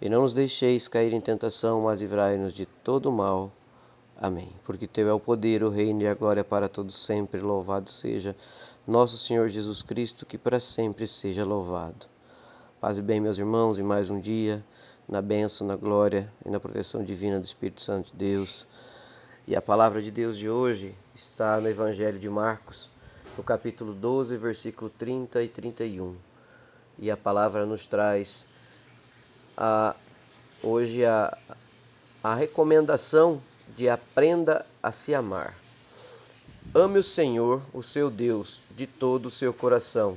e não nos deixeis cair em tentação, mas livrai-nos de todo mal. Amém. Porque teu é o poder, o reino e a glória para todos sempre. Louvado seja nosso Senhor Jesus Cristo, que para sempre seja louvado. Paz e bem, meus irmãos, e mais um dia na bênção, na glória e na proteção divina do Espírito Santo de Deus. E a palavra de Deus de hoje está no Evangelho de Marcos, no capítulo 12, versículo 30 e 31. E a palavra nos traz a, hoje a, a recomendação de aprenda a se amar. Ame o Senhor, o seu Deus, de todo o seu coração,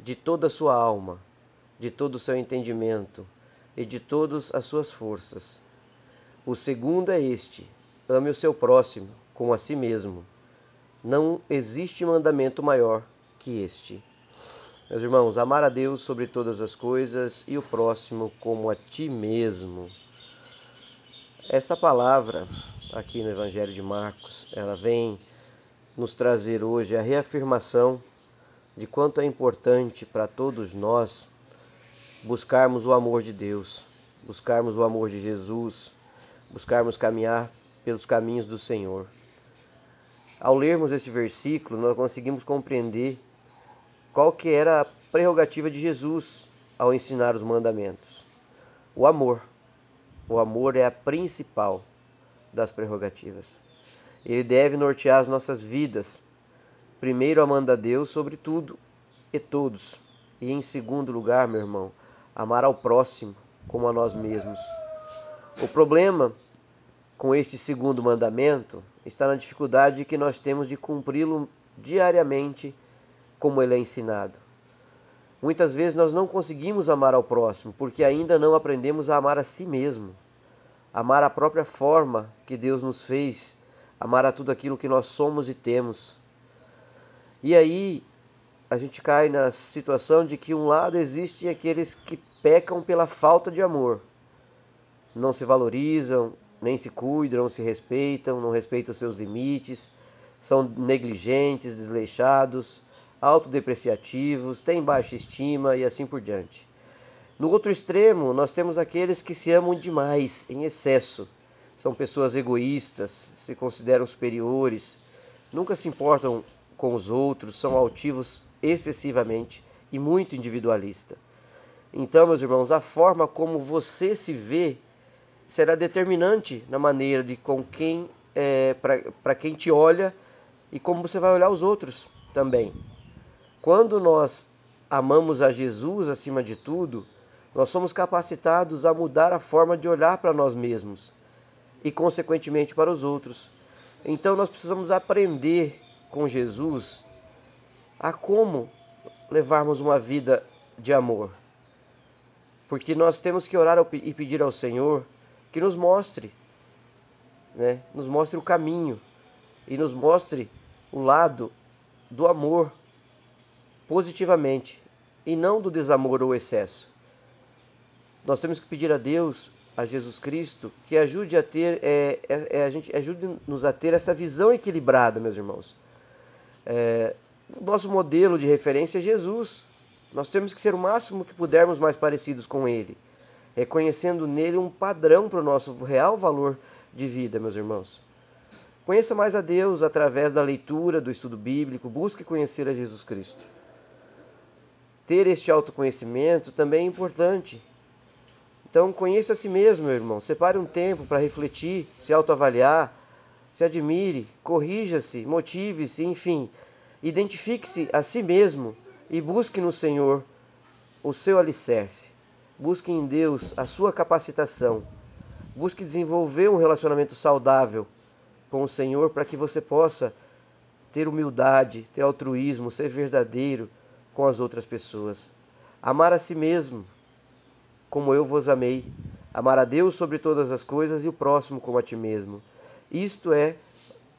de toda a sua alma, de todo o seu entendimento e de todas as suas forças. O segundo é este: ame o seu próximo como a si mesmo. Não existe mandamento maior que este. Meus irmãos, amar a Deus sobre todas as coisas e o próximo como a ti mesmo. Esta palavra aqui no Evangelho de Marcos, ela vem nos trazer hoje a reafirmação de quanto é importante para todos nós buscarmos o amor de Deus, buscarmos o amor de Jesus, buscarmos caminhar pelos caminhos do Senhor. Ao lermos este versículo, nós conseguimos compreender qual que era a prerrogativa de Jesus ao ensinar os mandamentos? O amor. O amor é a principal das prerrogativas. Ele deve nortear as nossas vidas. Primeiro, amando a Deus sobre tudo e todos. E em segundo lugar, meu irmão, amar ao próximo como a nós mesmos. O problema com este segundo mandamento está na dificuldade que nós temos de cumpri-lo diariamente como ele é ensinado. Muitas vezes nós não conseguimos amar ao próximo porque ainda não aprendemos a amar a si mesmo, amar a própria forma que Deus nos fez, amar a tudo aquilo que nós somos e temos. E aí a gente cai na situação de que um lado existem aqueles que pecam pela falta de amor, não se valorizam, nem se cuidam, não se respeitam, não respeitam seus limites, são negligentes, desleixados autodepreciativos, têm baixa estima e assim por diante. No outro extremo, nós temos aqueles que se amam demais, em excesso. São pessoas egoístas, se consideram superiores, nunca se importam com os outros, são altivos excessivamente e muito individualista. Então, meus irmãos, a forma como você se vê será determinante na maneira de com quem é, para quem te olha e como você vai olhar os outros também. Quando nós amamos a Jesus acima de tudo, nós somos capacitados a mudar a forma de olhar para nós mesmos e, consequentemente, para os outros. Então, nós precisamos aprender com Jesus a como levarmos uma vida de amor. Porque nós temos que orar e pedir ao Senhor que nos mostre, né? nos mostre o caminho e nos mostre o lado do amor positivamente e não do desamor ou excesso. Nós temos que pedir a Deus, a Jesus Cristo, que ajude a ter, é, é, é a gente ajude-nos a ter essa visão equilibrada, meus irmãos. É, nosso modelo de referência é Jesus. Nós temos que ser o máximo que pudermos mais parecidos com Ele, reconhecendo nele um padrão para o nosso real valor de vida, meus irmãos. Conheça mais a Deus através da leitura, do estudo bíblico, busque conhecer a Jesus Cristo ter este autoconhecimento também é importante. Então, conheça a si mesmo, meu irmão. Separe um tempo para refletir, se autoavaliar, se admire, corrija-se, motive-se, enfim. Identifique-se a si mesmo e busque no Senhor o seu alicerce. Busque em Deus a sua capacitação. Busque desenvolver um relacionamento saudável com o Senhor para que você possa ter humildade, ter altruísmo, ser verdadeiro com as outras pessoas. Amar a si mesmo, como eu vos amei. Amar a Deus sobre todas as coisas e o próximo como a ti mesmo. Isto é,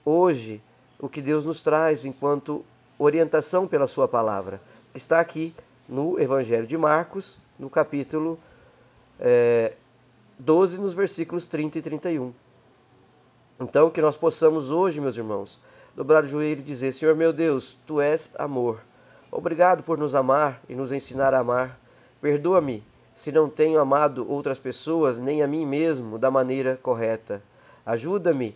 hoje, o que Deus nos traz enquanto orientação pela Sua palavra. Está aqui no Evangelho de Marcos, no capítulo é, 12, nos versículos 30 e 31. Então, que nós possamos hoje, meus irmãos, dobrar o joelho e dizer: Senhor meu Deus, tu és amor. Obrigado por nos amar e nos ensinar a amar. Perdoa-me se não tenho amado outras pessoas nem a mim mesmo da maneira correta. Ajuda-me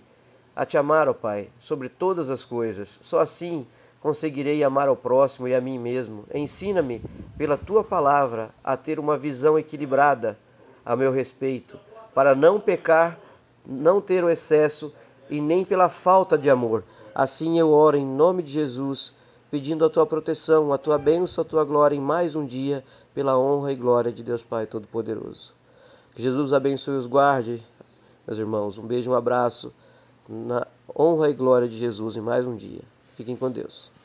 a te amar, ó Pai, sobre todas as coisas. Só assim conseguirei amar ao próximo e a mim mesmo. Ensina-me, pela tua palavra, a ter uma visão equilibrada a meu respeito, para não pecar, não ter o excesso e nem pela falta de amor. Assim eu oro em nome de Jesus, pedindo a tua proteção, a tua bênção, a tua glória em mais um dia, pela honra e glória de Deus Pai Todo-Poderoso. Que Jesus abençoe e os guarde, meus irmãos. Um beijo, um abraço, na honra e glória de Jesus em mais um dia. Fiquem com Deus.